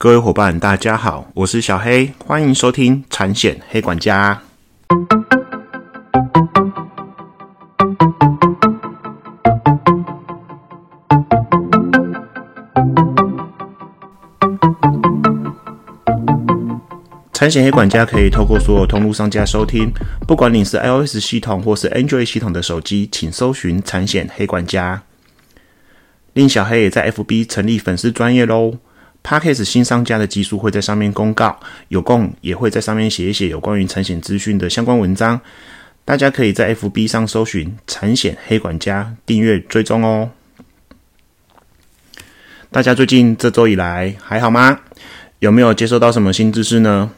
各位伙伴，大家好，我是小黑，欢迎收听产险黑管家。产险黑管家可以透过所有通路商家收听，不管你是 iOS 系统或是 Android 系统的手机，请搜寻产险黑管家。令小黑也在 FB 成立粉丝专业喽 p a c k e s 新商家的技术会在上面公告，有空也会在上面写一写有关于产险资讯的相关文章，大家可以在 FB 上搜寻产险黑管家订阅追踪哦。大家最近这周以来还好吗？有没有接收到什么新知识呢？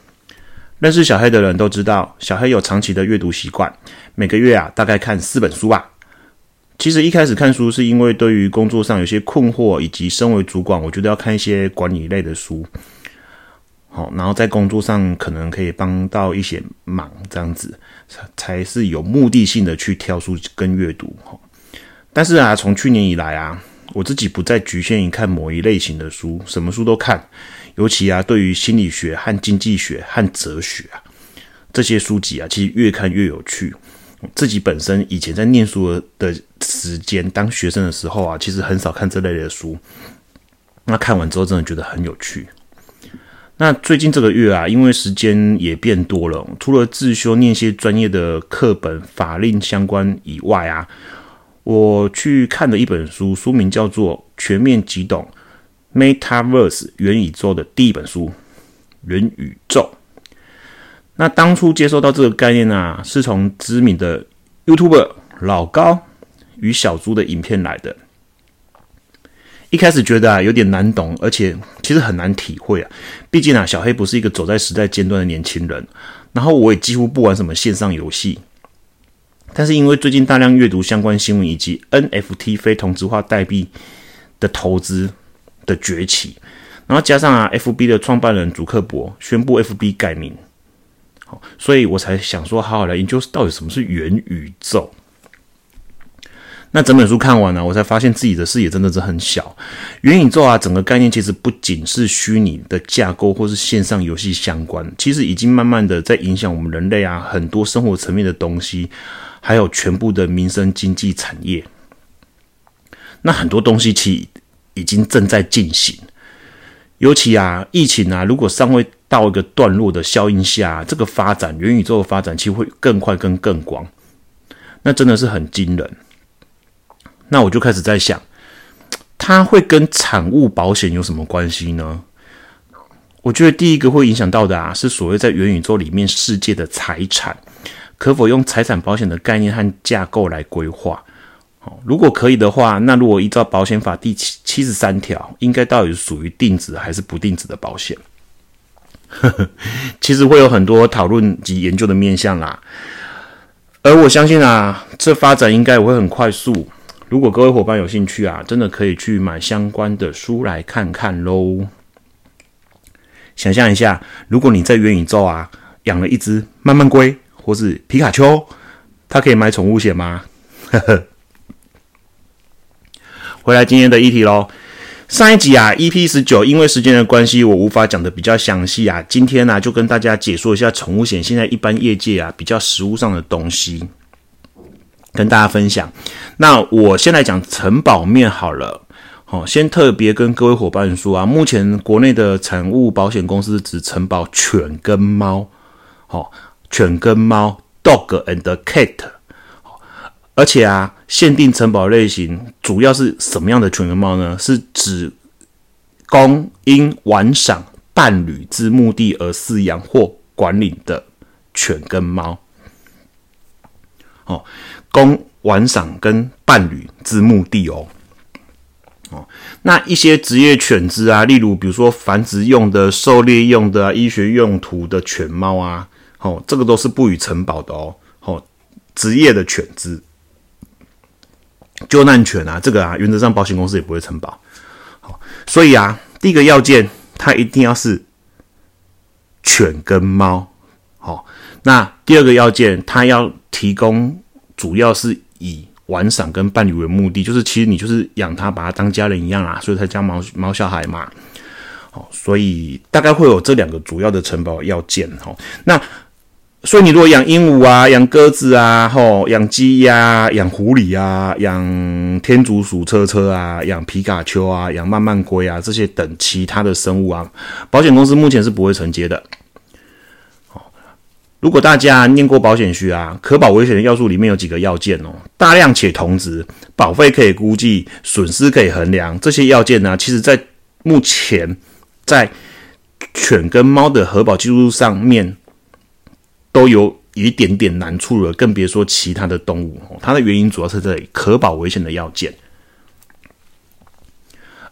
认识小黑的人都知道，小黑有长期的阅读习惯，每个月啊大概看四本书吧。其实一开始看书是因为对于工作上有些困惑，以及身为主管，我觉得要看一些管理类的书，好，然后在工作上可能可以帮到一些忙，这样子才是有目的性的去挑书跟阅读。但是啊，从去年以来啊，我自己不再局限于看某一类型的书，什么书都看。尤其啊，对于心理学和经济学和哲学啊这些书籍啊，其实越看越有趣。自己本身以前在念书的时间，当学生的时候啊，其实很少看这类的书。那看完之后，真的觉得很有趣。那最近这个月啊，因为时间也变多了，除了自修念些专业的课本、法令相关以外啊，我去看了一本书，书名叫做《全面极懂》。Metaverse 元宇宙的第一本书，元宇宙。那当初接收到这个概念啊，是从知名的 YouTuber 老高与小猪的影片来的。一开始觉得啊有点难懂，而且其实很难体会啊。毕竟啊，小黑不是一个走在时代尖端的年轻人，然后我也几乎不玩什么线上游戏。但是因为最近大量阅读相关新闻以及 NFT 非同质化代币的投资。的崛起，然后加上啊，FB 的创办人祖克伯宣布 FB 改名，所以我才想说，好好来研究到底什么是元宇宙。那整本书看完了，我才发现自己的视野真的是很小。元宇宙啊，整个概念其实不仅是虚拟的架构或是线上游戏相关，其实已经慢慢的在影响我们人类啊很多生活层面的东西，还有全部的民生经济产业。那很多东西其实已经正在进行，尤其啊，疫情啊，如果尚未到一个段落的效应下，这个发展元宇宙的发展其实会更快跟更广，那真的是很惊人。那我就开始在想，它会跟产物保险有什么关系呢？我觉得第一个会影响到的啊，是所谓在元宇宙里面世界的财产，可否用财产保险的概念和架构来规划？如果可以的话，那如果依照保险法第七七十三条，应该到底是属于定值还是不定值的保险？其实会有很多讨论及研究的面向啦。而我相信啊，这发展应该也会很快速。如果各位伙伴有兴趣啊，真的可以去买相关的书来看看喽。想象一下，如果你在元宇宙啊养了一只慢慢龟或是皮卡丘，它可以买宠物险吗？呵呵。回来今天的议题喽。上一集啊，EP 十九，因为时间的关系，我无法讲的比较详细啊。今天呢，就跟大家解说一下宠物险现在一般业界啊比较实务上的东西，跟大家分享。那我先来讲承保面好了。好，先特别跟各位伙伴说啊，目前国内的产物保险公司只承保犬跟猫，好，犬跟猫，dog and cat。而且啊，限定城堡类型主要是什么样的犬跟猫呢？是指供因玩赏伴侣之目的而饲养或管理的犬跟猫。哦，供玩赏跟伴侣之目的哦。哦，那一些职业犬只啊，例如比如说繁殖用的、狩猎用的、医学用途的犬猫啊，哦，这个都是不予承保的哦。哦，职业的犬只。救难犬啊，这个啊，原则上保险公司也不会承保。好，所以啊，第一个要件，它一定要是犬跟猫。好，那第二个要件，它要提供主要是以玩赏跟伴侣为目的，就是其实你就是养它，把它当家人一样啊，所以才叫猫猫小孩嘛。好，所以大概会有这两个主要的承保要件哈。那所以你如果养鹦鹉啊、养鸽子啊、吼养鸡呀、养狐狸啊、养天竺鼠车车啊、养皮卡丘啊、养慢慢龟啊这些等其他的生物啊，保险公司目前是不会承接的。如果大家念过保险序啊，可保危险的要素里面有几个要件哦，大量且同值，保费可以估计，损失可以衡量，这些要件呢，其实在目前在犬跟猫的核保技术上面都有一点点难处了，更别说其他的动物。它的原因主要是在可保危险的要件。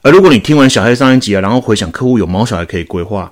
而如果你听完小黑上一集啊，然后回想客户有猫小孩可以规划。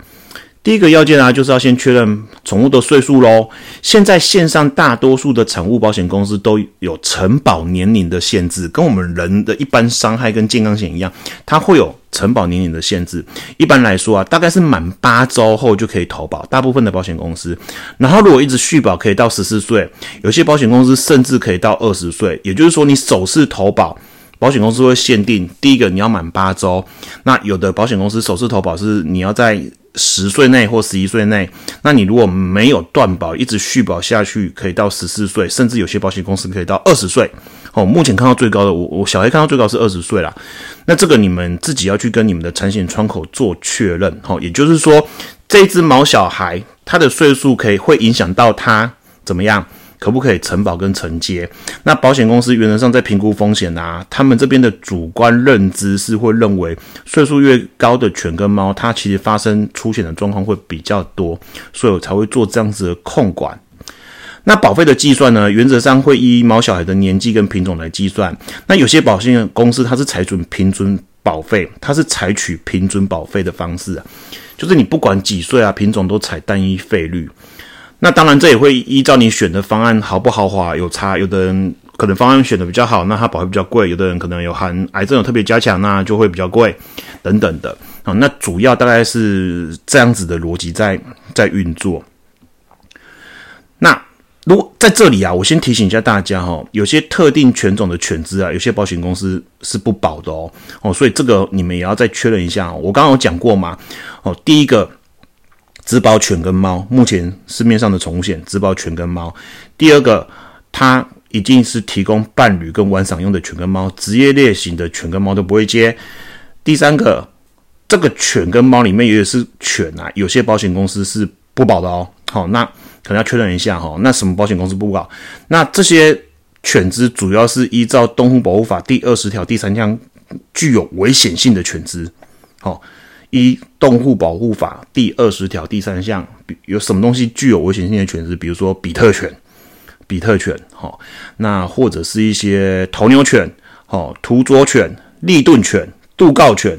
第一个要件啊，就是要先确认宠物的岁数喽。现在线上大多数的宠物保险公司都有承保年龄的限制，跟我们人的一般伤害跟健康险一样，它会有承保年龄的限制。一般来说啊，大概是满八周后就可以投保，大部分的保险公司。然后如果一直续保，可以到十四岁，有些保险公司甚至可以到二十岁。也就是说，你首次投保，保险公司会限定第一个你要满八周。那有的保险公司首次投保是你要在十岁内或十一岁内，那你如果没有断保，一直续保下去，可以到十四岁，甚至有些保险公司可以到二十岁。哦，目前看到最高的，我我小黑看到最高是二十岁啦。那这个你们自己要去跟你们的产险窗口做确认。哦，也就是说，这只毛小孩他的岁数可以会影响到他怎么样？可不可以承保跟承接？那保险公司原则上在评估风险啊，他们这边的主观认知是会认为岁数越高的犬跟猫，它其实发生出险的状况会比较多，所以我才会做这样子的控管。那保费的计算呢，原则上会依猫小孩的年纪跟品种来计算。那有些保险公司它是采取平均保费，它是采取平均保费的方式啊，就是你不管几岁啊，品种都采单一费率。那当然，这也会依照你选的方案豪不豪华有差。有的人可能方案选的比较好，那它保费比较贵；有的人可能有含癌症有特别加强，那就会比较贵，等等的。啊，那主要大概是这样子的逻辑在在运作。那如果在这里啊，我先提醒一下大家哈，有些特定犬种的犬只啊，有些保险公司是不保的哦。哦，所以这个你们也要再确认一下。我刚刚有讲过嘛？哦，第一个。只保犬跟猫，目前市面上的宠物险只保犬跟猫。第二个，它一定是提供伴侣跟玩赏用的犬跟猫，职业猎型的犬跟猫都不会接。第三个，这个犬跟猫里面也是犬啊，有些保险公司是不保的哦。好，那可能要确认一下哈。那什么保险公司不保？那这些犬只主要是依照《动物保护法》第二十条第三项，具有危险性的犬只。好。一动物保护法第二十条第三项，有什么东西具有危险性的犬只？比如说比特犬、比特犬，哈，那或者是一些头牛犬、哦，图卓犬、利顿犬、杜告犬、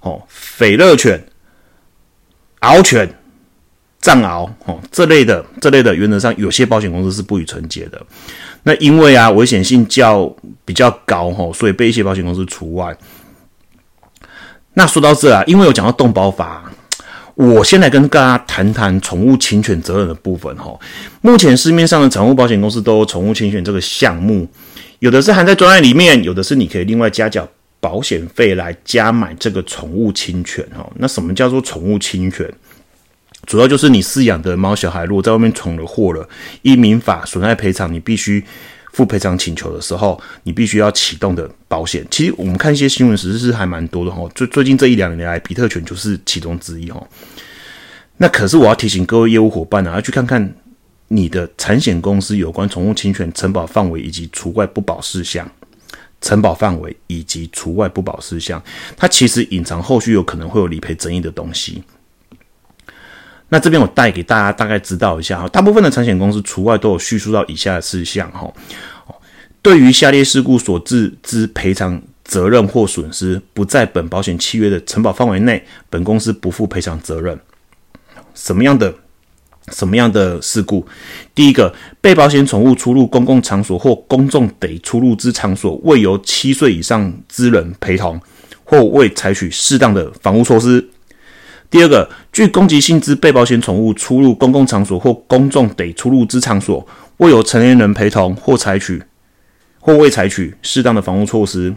哦，斐乐犬、獒犬、藏獒，哦，这类的这类的，原则上有些保险公司是不予承接的。那因为啊，危险性较比较高，哈，所以被一些保险公司除外。那说到这啊，因为有讲到动保法，我先来跟大家谈谈宠物侵权责任的部分哈。目前市面上的宠物保险公司都有宠物侵权这个项目，有的是含在专案里面，有的是你可以另外加缴保险费来加买这个宠物侵权哈。那什么叫做宠物侵权？主要就是你饲养的猫小孩如果在外面闯了祸了，依民法损害赔偿，你必须。付赔偿请求的时候，你必须要启动的保险。其实我们看一些新闻，实是还蛮多的哈。最最近这一两年来，比特犬就是其中之一哈。那可是我要提醒各位业务伙伴啊，要去看看你的产险公司有关宠物侵权承保范围以及除外不保事项。承保范围以及除外不保事项，它其实隐藏后续有可能会有理赔争议的东西。那这边我带给大家大概知道一下哈，大部分的产险公司除外都有叙述到以下的事项哈。对于下列事故所致之赔偿责任或损失不在本保险契约的承保范围内，本公司不负赔偿责任。什么样的什么样的事故？第一个，被保险宠物出入公共场所或公众得出入之场所，未由七岁以上之人陪同，或未采取适当的防护措施。第二个，具攻击性之被保险宠物出入公共场所或公众得出入之场所，未有成年人陪同或采取或未采取适当的防护措施。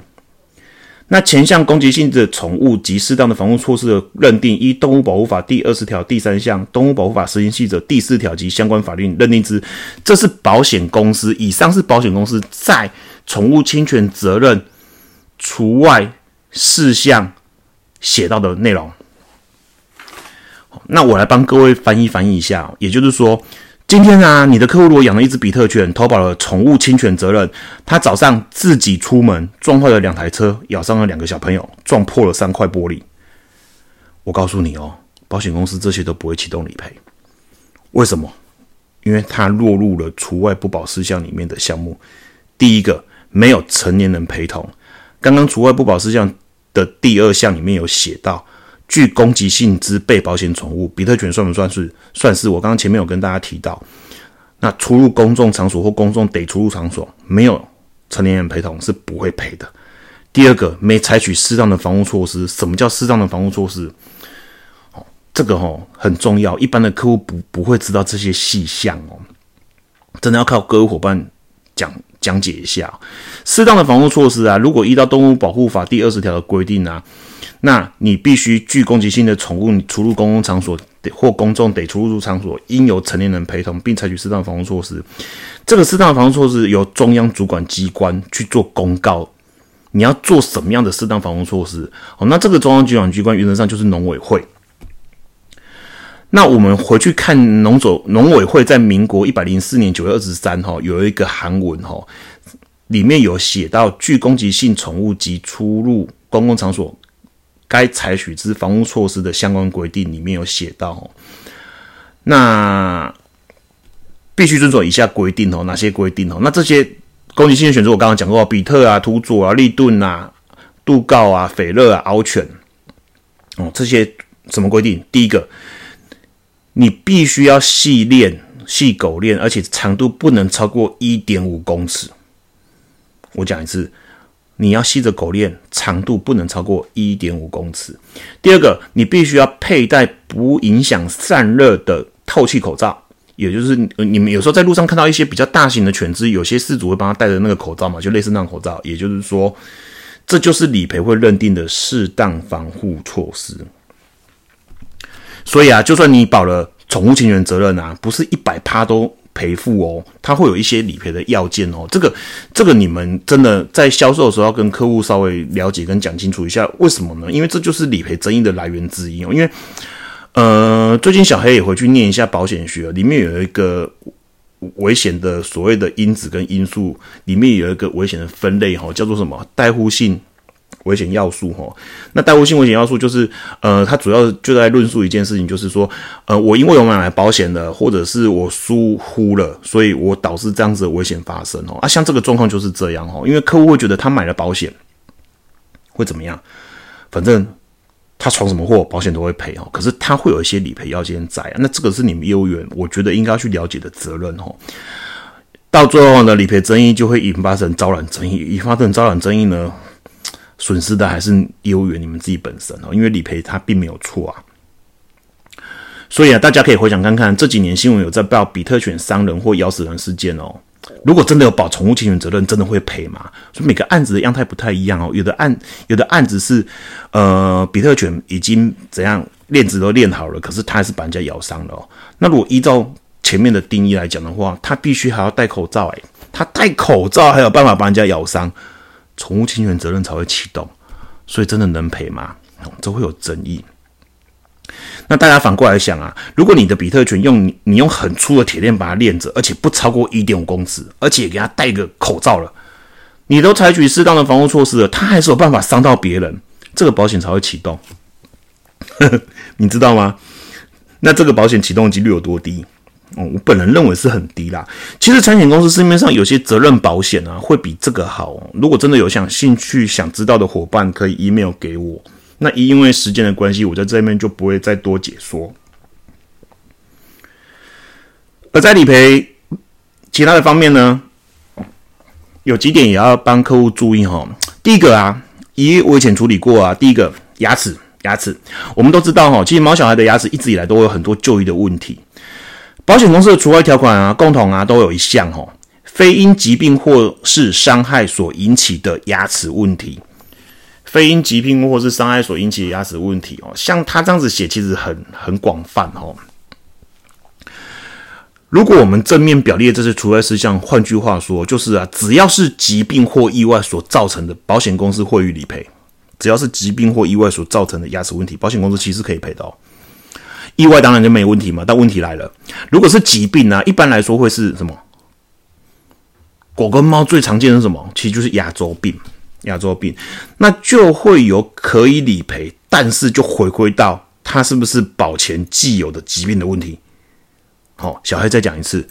那前项攻击性的宠物及适当的防护措施的认定，依《动物保护法》第二十条第三项、《动物保护法实行细则》第四条及相关法律认定之，这是保险公司以上是保险公司在宠物侵权责任除外事项写到的内容。那我来帮各位翻译翻译一下，也就是说。今天啊，你的客户如果养了一只比特犬，投保了宠物侵权责任，他早上自己出门撞坏了两台车，咬伤了两个小朋友，撞破了三块玻璃。我告诉你哦，保险公司这些都不会启动理赔。为什么？因为它落入了除外不保事项里面的项目。第一个，没有成年人陪同。刚刚除外不保事项的第二项里面有写到。具攻击性之被保险宠物，比特犬算不算是？算是。我刚刚前面有跟大家提到，那出入公众场所或公众得出入场所，没有成年人陪同是不会赔的。第二个，没采取适当的防护措施。什么叫适当的防护措施？哦，这个哦很重要，一般的客户不不会知道这些细项哦，真的要靠各位伙伴讲讲解一下。适当的防护措施啊，如果依照《动物保护法》第二十条的规定啊。那你必须具攻击性的宠物，你出入公共场所或公众得出入场所，应由成年人陪同，并采取适当防护措施。这个适当防护措施由中央主管机关去做公告。你要做什么样的适当防护措施？哦，那这个中央主管机关原则上就是农委会。那我们回去看农总农委会在民国一百零四年九月二十三号有一个函文哈，里面有写到具攻击性宠物及出入公共场所。该采取之防护措施的相关规定里面有写到，那必须遵守以下规定哦。哪些规定哦？那这些攻击性的犬只，我刚刚讲过，比特啊、图佐啊、利顿啊、杜告啊、斐勒啊、獒犬哦，这些什么规定？第一个，你必须要细链、细狗链，而且长度不能超过一点五公尺。我讲一次。你要系着狗链，长度不能超过一点五公尺。第二个，你必须要佩戴不影响散热的透气口罩，也就是你们有时候在路上看到一些比较大型的犬只，有些饲主会帮他戴着那个口罩嘛，就类似那种口罩。也就是说，这就是理赔会认定的适当防护措施。所以啊，就算你保了宠物侵权责任啊，不是一百趴都。赔付哦，它会有一些理赔的要件哦。这个，这个你们真的在销售的时候要跟客户稍微了解跟讲清楚一下，为什么呢？因为这就是理赔争议的来源之一哦。因为，呃，最近小黑也回去念一下保险学，里面有一个危险的所谓的因子跟因素，里面有一个危险的分类哈，叫做什么？代护性。危险要素，哈，那代护性危险要素就是，呃，它主要就在论述一件事情，就是说，呃，我因为我买保险了，或者是我疏忽了，所以我导致这样子的危险发生，哦，啊，像这个状况就是这样，哦，因为客户会觉得他买了保险会怎么样，反正他闯什么祸，保险都会赔，哦，可是他会有一些理赔要件在啊，那这个是你们业务员，我觉得应该要去了解的责任，哦，到最后呢，理赔争议就会引发成招揽争议，引发成招揽争议呢。损失的还是业务员你们自己本身哦，因为理赔他并没有错啊。所以啊，大家可以回想看看这几年新闻有在报比特犬伤人或咬死人事件哦。如果真的有保宠物侵权责任，真的会赔吗？所以每个案子的样态不太一样哦。有的案有的案子是呃比特犬已经怎样链子都链好了，可是他还是把人家咬伤了哦。那如果依照前面的定义来讲的话，他必须还要戴口罩诶，他戴口罩还有办法把人家咬伤。宠物侵权责任才会启动，所以真的能赔吗？这会有争议。那大家反过来想啊，如果你的比特犬用你用很粗的铁链把它链着，而且不超过一点五公尺，而且给它戴个口罩了，你都采取适当的防护措施了，它还是有办法伤到别人，这个保险才会启动。你知道吗？那这个保险启动几率有多低？哦，我本人认为是很低啦。其实产险公司市面上有些责任保险啊，会比这个好。如果真的有想兴趣想知道的伙伴，可以 email 给我。那因为时间的关系，我在这边就不会再多解说。而在理赔其他的方面呢，有几点也要帮客户注意哈。第一个啊，以我以前处理过啊，第一个牙齿，牙齿，我们都知道哈，其实毛小孩的牙齿一直以来都有很多就医的问题。保险公司的除外条款啊，共同啊都有一项哦，非因疾病或是伤害所引起的牙齿问题，非因疾病或是伤害所引起的牙齿问题哦，像他这样子写，其实很很广泛哦。如果我们正面表列这些除外事项，换句话说，就是啊，只要是疾病或意外所造成的，保险公司会予理赔。只要是疾病或意外所造成的牙齿问题，保险公司其实可以赔的哦。意外当然就没问题嘛，但问题来了，如果是疾病呢，一般来说会是什么？狗跟猫最常见的是什么？其实就是牙周病。牙周病，那就会有可以理赔，但是就回归到它是不是保前既有的疾病的问题。好，小黑再讲一次。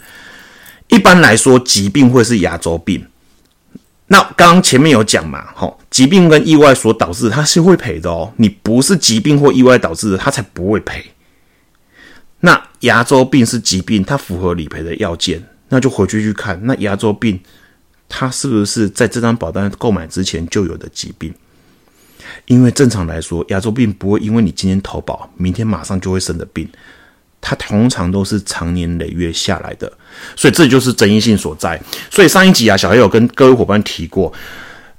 一般来说，疾病会是牙周病。那刚刚前面有讲嘛，好，疾病跟意外所导致，它是会赔的哦。你不是疾病或意外导致的，它才不会赔。那牙周病是疾病，它符合理赔的要件，那就回去去看，那牙周病它是不是在这张保单购买之前就有的疾病？因为正常来说，牙周病不会因为你今天投保，明天马上就会生的病。它通常都是长年累月下来的，所以这就是争议性所在。所以上一集啊，小黑有跟各位伙伴提过，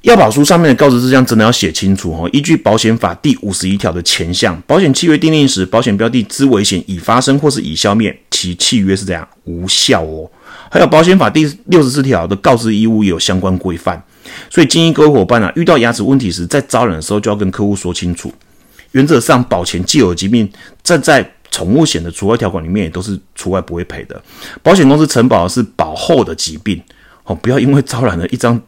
要保书上面的告知事项真的要写清楚哦。依据保险法第五十一条的前项，保险契约订立时，保险标的之危险已发生或是已消灭，其契约是这样无效哦。还有保险法第六十四条的告知义务也有相关规范，所以建议各位伙伴啊，遇到牙齿问题时，在招揽的时候就要跟客户说清楚。原则上，保前既有疾病，站在宠物险的除外条款里面也都是除外不会赔的。保险公司承保的是保后的疾病哦，不要因为招揽了一张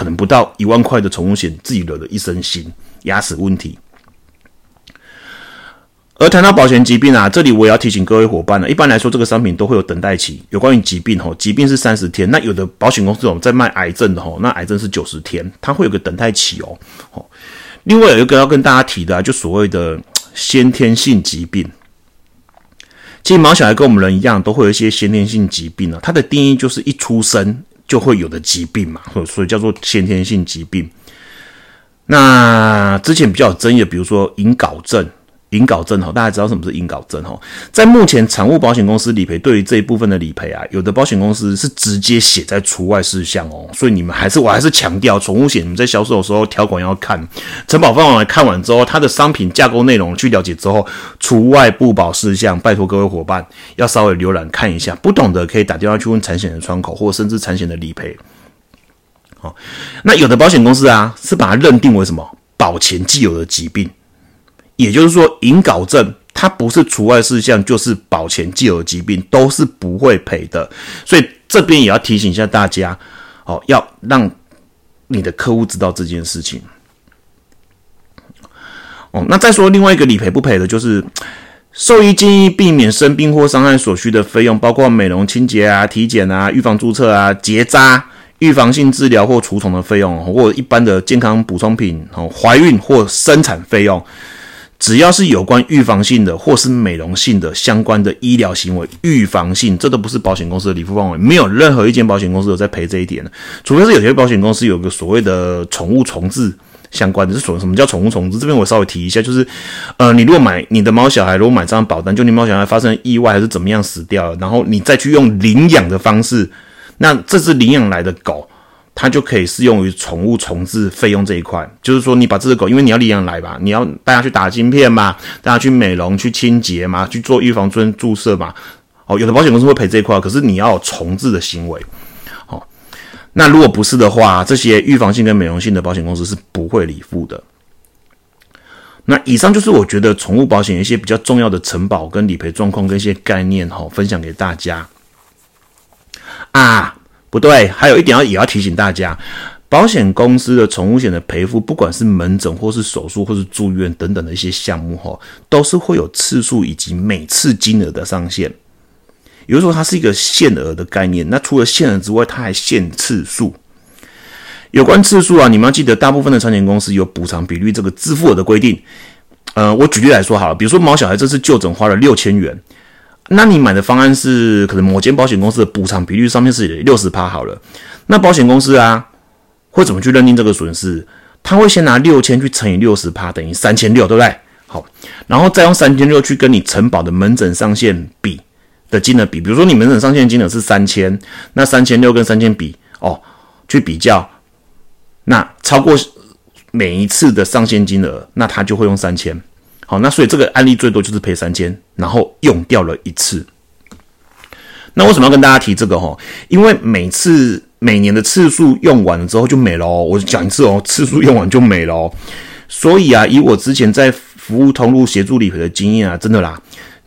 可能不到一万块的宠物险，自己惹了一身腥牙齿问题。而谈到保险疾病啊，这里我也要提醒各位伙伴了。一般来说，这个商品都会有等待期。有关于疾病吼，疾病是三十天，那有的保险公司我们在卖癌症的吼，那癌症是九十天，它会有个等待期哦。哦，另外有一个要跟大家提的啊，就所谓的先天性疾病。其实毛小孩跟我们人一样，都会有一些先天性疾病啊。它的定义就是一出生就会有的疾病嘛，所以叫做先天性疾病。那之前比较争议的，比如说隐睾症。隐睾症哈，大家知道什么是隐睾症哈？在目前产物保险公司理赔对于这一部分的理赔啊，有的保险公司是直接写在除外事项哦。所以你们还是我还是强调，宠物险你们在销售的时候条款要看，承保范围看完之后，它的商品架构内容去了解之后，除外不保事项，拜托各位伙伴要稍微浏览看一下，不懂的可以打电话去问产险的窗口，或甚至产险的理赔。好，那有的保险公司啊，是把它认定为什么保前既有的疾病。也就是说，隐睾症它不是除外事项，就是保前既有疾病都是不会赔的。所以这边也要提醒一下大家，哦，要让你的客户知道这件事情。哦，那再说另外一个理赔不赔的，就是兽医建议避免生病或伤害所需的费用，包括美容、清洁啊、体检啊、预防注册啊、结扎、预防性治疗或除虫的费用，或一般的健康补充品、哦，怀孕或生产费用。只要是有关预防性的或是美容性的相关的医疗行为，预防性这都不是保险公司的理赔范围，没有任何一间保险公司有在赔这一点的，除非是有些保险公司有个所谓的宠物重置相关的，是所什么叫宠物重置？这边我稍微提一下，就是呃，你如果买你的猫小孩，如果买这张保单，就你猫小孩发生意外还是怎么样死掉，然后你再去用领养的方式，那这只领养来的狗。它就可以适用于宠物重置费用这一块，就是说你把这只狗，因为你要领养来吧，你要带它去打晶片嘛，带它去美容、去清洁嘛，去做预防针注射嘛。哦，有的保险公司会赔这一块，可是你要重置的行为。哦，那如果不是的话，这些预防性跟美容性的保险公司是不会理付的。那以上就是我觉得宠物保险一些比较重要的承保跟理赔状况跟一些概念哈，分享给大家啊。不对，还有一点要也要提醒大家，保险公司的宠物险的赔付，不管是门诊或是手术或是住院等等的一些项目哈，都是会有次数以及每次金额的上限。也就是说，它是一个限额的概念。那除了限额之外，它还限次数。有关次数啊，你们要记得，大部分的产险公司有补偿比率这个支付额的规定。呃，我举例来说好了，比如说毛小孩这次就诊花了六千元。那你买的方案是可能某间保险公司的补偿比率上面是六十趴好了，那保险公司啊会怎么去认定这个损失？他会先拿六千去乘以六十趴，等于三千六，对不对？好，然后再用三千六去跟你承保的门诊上限比的金额比，比如说你门诊上限金额是三千，那三千六跟三千比哦去比较，那超过每一次的上限金额，那他就会用三千。好，那所以这个案例最多就是赔三千，然后用掉了一次。那为什么要跟大家提这个？哈，因为每次每年的次数用完了之后就没了哦。我讲一次哦，次数用完就没了哦。所以啊，以我之前在服务通路协助理赔的经验啊，真的啦，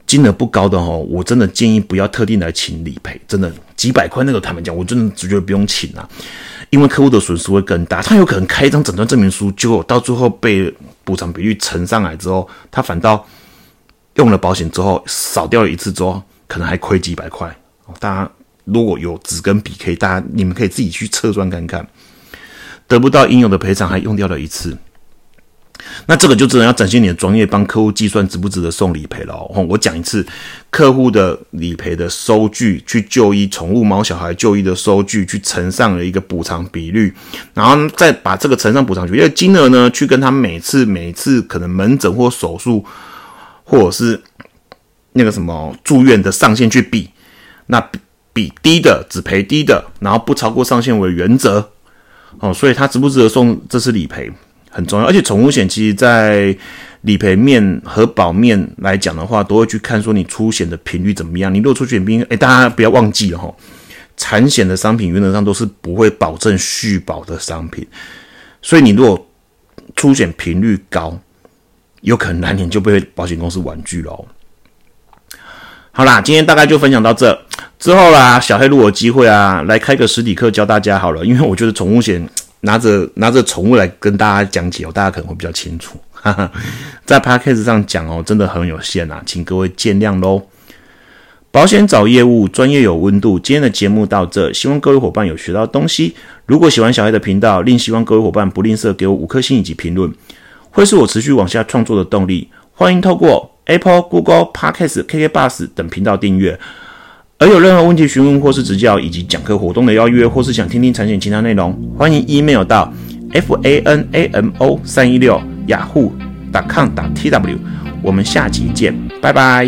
金额不高的哦，我真的建议不要特定来请理赔。真的几百块那个他们讲，我真的只觉得不用请啊，因为客户的损失会更大。他有可能开一张诊断证明书，结果到最后被补偿比率乘上来之后，他反倒用了保险之后少掉了一次之后，可能还亏几百块。大家如果有纸跟笔，可以大家你们可以自己去测算看看，得不到应有的赔偿，还用掉了一次，那这个就只能要展现你的专业，帮客户计算值不值得送理赔了哦。我讲一次，客户的理赔的收据去就医宠物猫小孩就医的收据，去乘上了一个补偿比率，然后再把这个乘上补偿比率金额呢，去跟他每次每次可能门诊或手术，或者是那个什么住院的上限去比。那比低的只赔低的，然后不超过上限为原则哦，所以它值不值得送这次理赔很重要。而且宠物险其实，在理赔面和保面来讲的话，都会去看说你出险的频率怎么样。你如果出险频，哎，大家不要忘记了哈，产险的商品原则上都是不会保证续保的商品，所以你如果出险频率高，有可能来年就被保险公司婉拒了。好啦，今天大概就分享到这。之后啦，小黑如果有机会啊，来开个实体课教大家好了。因为我觉得宠物险拿着拿着宠物来跟大家讲解哦，大家可能会比较清楚。在 podcast 上讲哦，真的很有限啊，请各位见谅喽。保险找业务，专业有温度。今天的节目到这，希望各位伙伴有学到东西。如果喜欢小黑的频道，另希望各位伙伴不吝啬给我五颗星以及评论，会是我持续往下创作的动力。欢迎透过。Apple、Google、Podcast、KK Bus 等频道订阅，而有任何问题询问或是指教，以及讲课活动的邀约，或是想听听产险其他内容，欢迎 email 到 fanamo 三一六雅虎 .com 打 tw。我们下集见，拜拜。